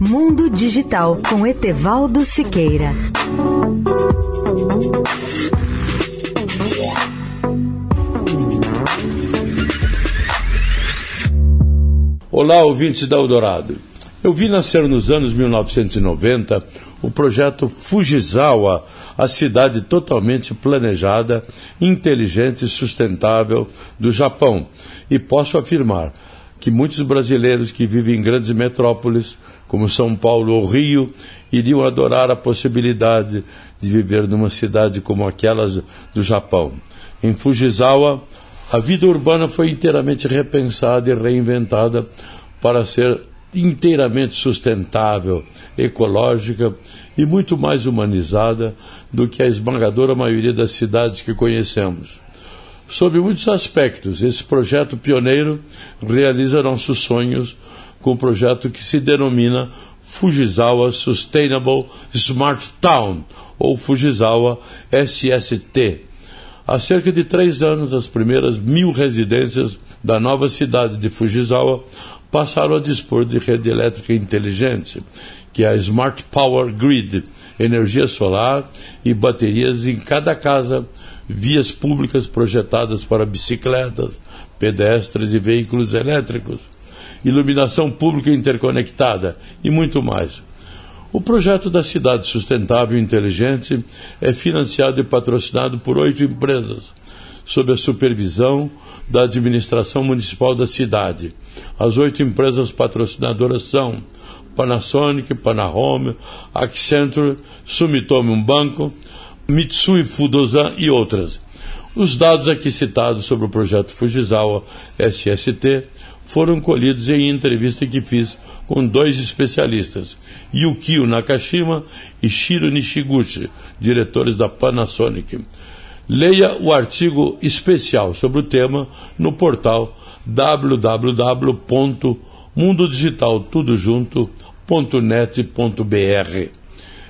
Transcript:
Mundo Digital com Etevaldo Siqueira. Olá, ouvintes da Eldorado. Eu vi nascer nos anos 1990 o projeto Fujisawa, a cidade totalmente planejada, inteligente e sustentável do Japão. E posso afirmar que muitos brasileiros que vivem em grandes metrópoles, como São Paulo ou Rio, iriam adorar a possibilidade de viver numa cidade como aquelas do Japão. Em Fujisawa, a vida urbana foi inteiramente repensada e reinventada para ser inteiramente sustentável, ecológica e muito mais humanizada do que a esmagadora maioria das cidades que conhecemos. Sob muitos aspectos, esse projeto pioneiro realiza nossos sonhos com um projeto que se denomina Fujisawa Sustainable Smart Town, ou Fujisawa SST. Há cerca de três anos, as primeiras mil residências da nova cidade de Fujisawa passaram a dispor de rede elétrica inteligente, que é a Smart Power Grid, energia solar e baterias em cada casa, vias públicas projetadas para bicicletas, pedestres e veículos elétricos, iluminação pública interconectada e muito mais. O projeto da Cidade Sustentável e Inteligente é financiado e patrocinado por oito empresas, sob a supervisão da administração municipal da cidade. As oito empresas patrocinadoras são Panasonic, Panahome, Accenture, Sumitomo Banco, Mitsui Fudosan e outras. Os dados aqui citados sobre o projeto Fujisawa SST foram colhidos em entrevista que fiz com dois especialistas, Yukio Nakashima e Shiro Nishiguchi, diretores da Panasonic. Leia o artigo especial sobre o tema no portal www.mundodigitaltudojunto.net.br.